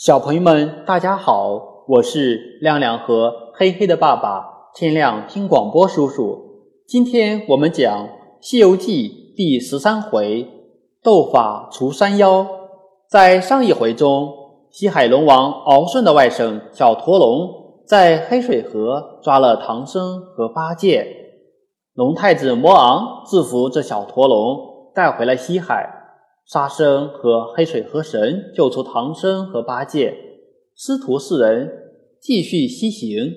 小朋友们，大家好，我是亮亮和黑黑的爸爸天亮听广播叔叔。今天我们讲《西游记》第十三回斗法除山妖。在上一回中，西海龙王敖顺的外甥小驼龙在黑水河抓了唐僧和八戒，龙太子魔昂制服这小驼龙，带回了西海。沙僧和黑水河神救出唐僧和八戒，师徒四人继续西行。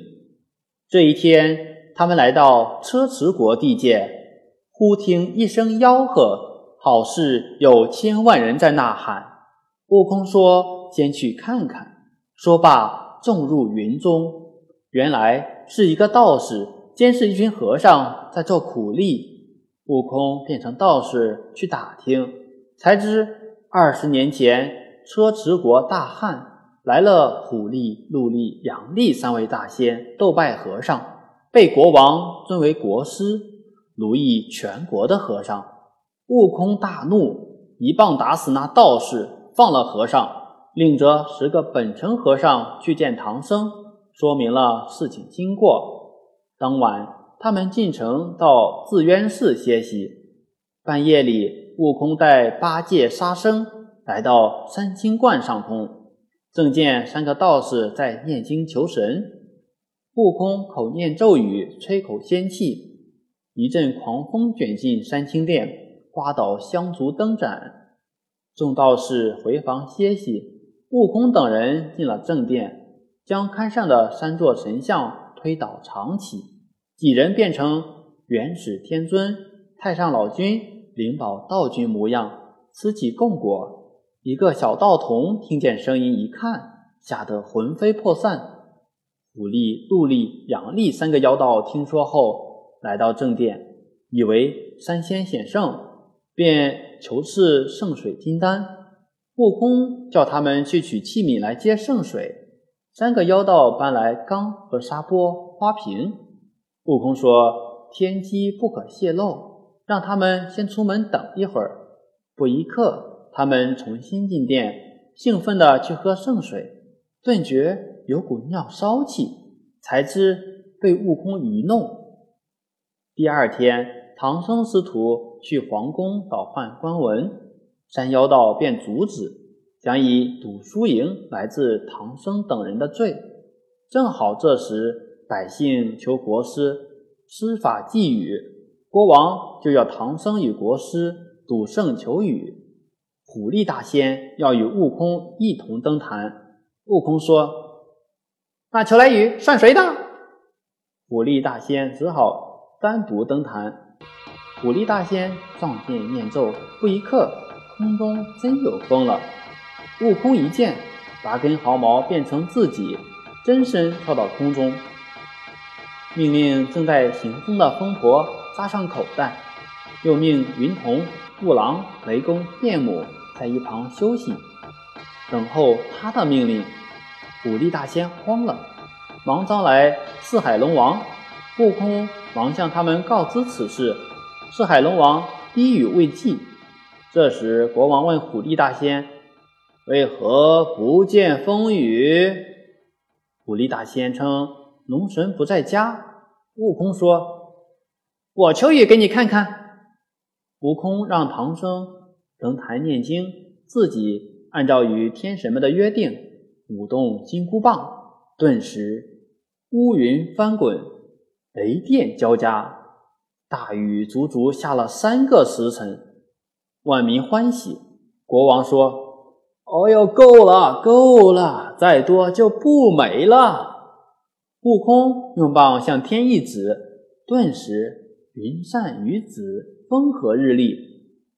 这一天，他们来到车迟国地界，忽听一声吆喝，好似有千万人在呐喊。悟空说：“先去看看。”说罢，纵入云中。原来是一个道士监视一群和尚在做苦力。悟空变成道士去打听。才知二十年前，车迟国大旱来了，虎力、鹿力、羊力三位大仙斗败和尚，被国王尊为国师，奴役全国的和尚。悟空大怒，一棒打死那道士，放了和尚，领着十个本城和尚去见唐僧，说明了事情经过。当晚，他们进城到自渊寺歇息，半夜里。悟空带八戒、沙僧来到三清观上空，正见三个道士在念经求神。悟空口念咒语，吹口仙气，一阵狂风卷进三清殿，刮倒香烛灯盏。众道士回房歇息。悟空等人进了正殿，将龛上的三座神像推倒长起，几人变成元始天尊、太上老君。灵宝道君模样，吃起供果。一个小道童听见声音，一看，吓得魂飞魄散。虎力、鹿力、阳力三个妖道听说后，来到正殿，以为三仙显圣，便求赐圣水金丹。悟空叫他们去取器皿来接圣水。三个妖道搬来缸和沙钵、花瓶。悟空说：“天机不可泄露。”让他们先出门等一会儿。不一刻，他们重新进殿，兴奋地去喝圣水，顿觉有股尿骚气，才知被悟空愚弄。第二天，唐僧师徒去皇宫倒换官文，山妖道便阻止，想以赌输赢来治唐僧等人的罪。正好这时，百姓求国师施法寄语。国王就要唐僧与国师赌胜求雨，虎力大仙要与悟空一同登坛。悟空说：“那求来雨算谁的？”虎力大仙只好单独登坛。虎力大仙撞见念咒，不一刻，空中真有风了。悟空一见，拔根毫毛变成自己，真身跳到空中，命令正在行风的风婆。扎上口袋，又命云童、雾郎、雷公、电母在一旁休息，等候他的命令。虎力大仙慌了，忙招来四海龙王。悟空忙向他们告知此事，四海龙王低语未记。这时，国王问虎力大仙：“为何不见风雨？”虎力大仙称：“龙神不在家。”悟空说。我求雨给你看看。悟空让唐僧登台念经，自己按照与天神们的约定，舞动金箍棒，顿时乌云翻滚，雷电交加，大雨足足下了三个时辰，万民欢喜。国王说：“哦哟，够了，够了，再多就不美了。”悟空用棒向天一指，顿时。云散雨止，风和日丽。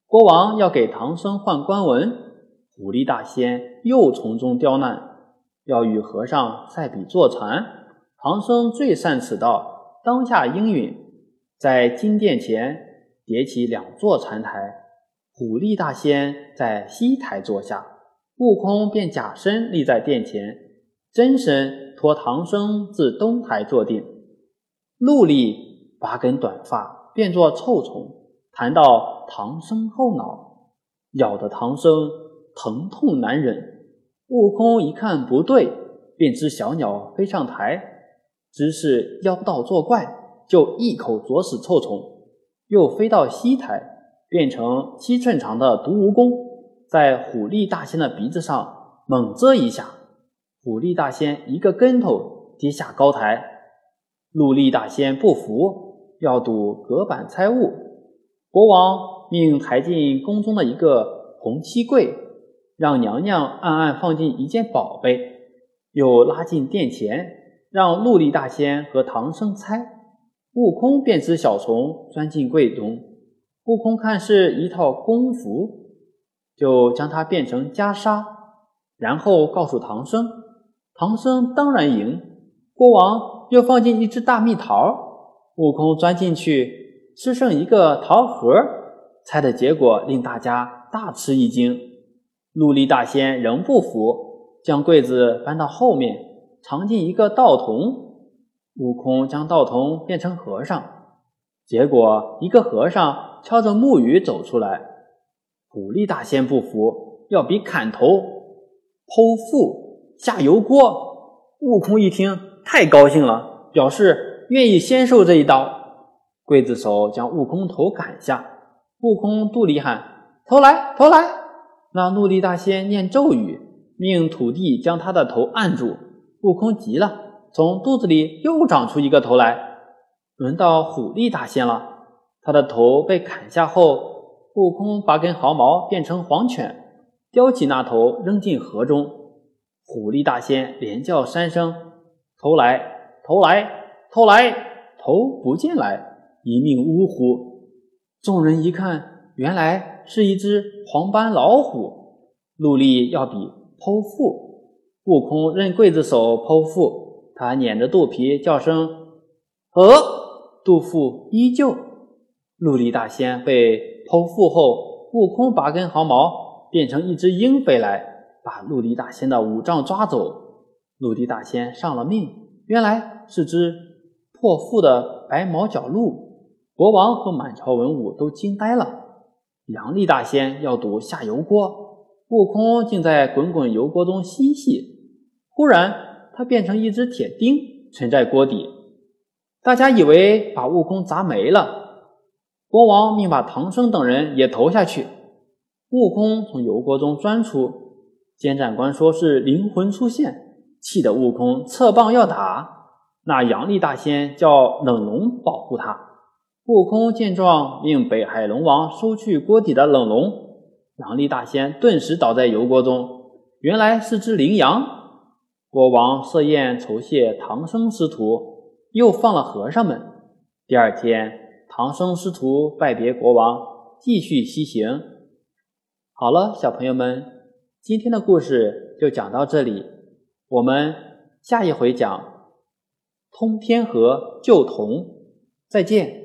国王要给唐僧换官文，虎力大仙又从中刁难，要与和尚赛比坐禅。唐僧最善此道，当下应允，在金殿前叠起两座禅台，虎力大仙在西台坐下，悟空便假身立在殿前，真身托唐僧至东台坐定，陆力。拔根短发变作臭虫，弹到唐僧后脑，咬得唐僧疼痛难忍。悟空一看不对，便知小鸟飞上台，只是妖道作怪，就一口啄死臭虫，又飞到西台，变成七寸长的毒蜈蚣，在虎力大仙的鼻子上猛蛰一下，虎力大仙一个跟头跌下高台。陆力大仙不服，要赌隔板猜物，国王命抬进宫中的一个红漆柜。让娘娘暗暗放进一件宝贝，又拉进殿前，让陆力大仙和唐僧猜。悟空便知小虫钻进柜中，悟空看是一套功服，就将它变成袈裟，然后告诉唐僧。唐僧当然赢。国王又放进一只大蜜桃，悟空钻进去，吃剩一个桃核。猜的结果令大家大吃一惊。陆力大仙仍不服，将柜子搬到后面，藏进一个道童。悟空将道童变成和尚，结果一个和尚敲着木鱼走出来。虎力大仙不服，要比砍头、剖腹、下油锅。悟空一听，太高兴了，表示愿意先受这一刀。刽子手将悟空头砍下，悟空肚里喊：“头来，头来！”那怒力大仙念咒语，命土地将他的头按住。悟空急了，从肚子里又长出一个头来。轮到虎力大仙了，他的头被砍下后，悟空拔根毫毛变成黄犬，叼起那头扔进河中。虎力大仙连叫三声：“头来，头来，后来！”头不见来，一命呜呼。众人一看，原来。是一只黄斑老虎，陆力要比剖腹，悟空任刽子手剖腹，他捻着肚皮叫声“呃”，肚腹依旧。陆力大仙被剖腹后，悟空拔根毫毛变成一只鹰飞来，把陆力大仙的五丈抓走。陆力大仙上了命，原来是只破腹的白毛角鹿。国王和满朝文武都惊呆了。杨丽大仙要赌下油锅，悟空竟在滚滚油锅中嬉戏。忽然，他变成一只铁钉，沉在锅底。大家以为把悟空砸没了。国王命把唐僧等人也投下去。悟空从油锅中钻出，监斩官说是灵魂出现，气得悟空侧棒要打。那阳历大仙叫冷龙保护他。悟空见状，命北海龙王收去锅底的冷龙。阳历大仙顿时倒在油锅中，原来是只羚羊。国王设宴酬谢唐僧师徒，又放了和尚们。第二天，唐僧师徒拜别国王，继续西行。好了，小朋友们，今天的故事就讲到这里，我们下一回讲通天河旧同，再见。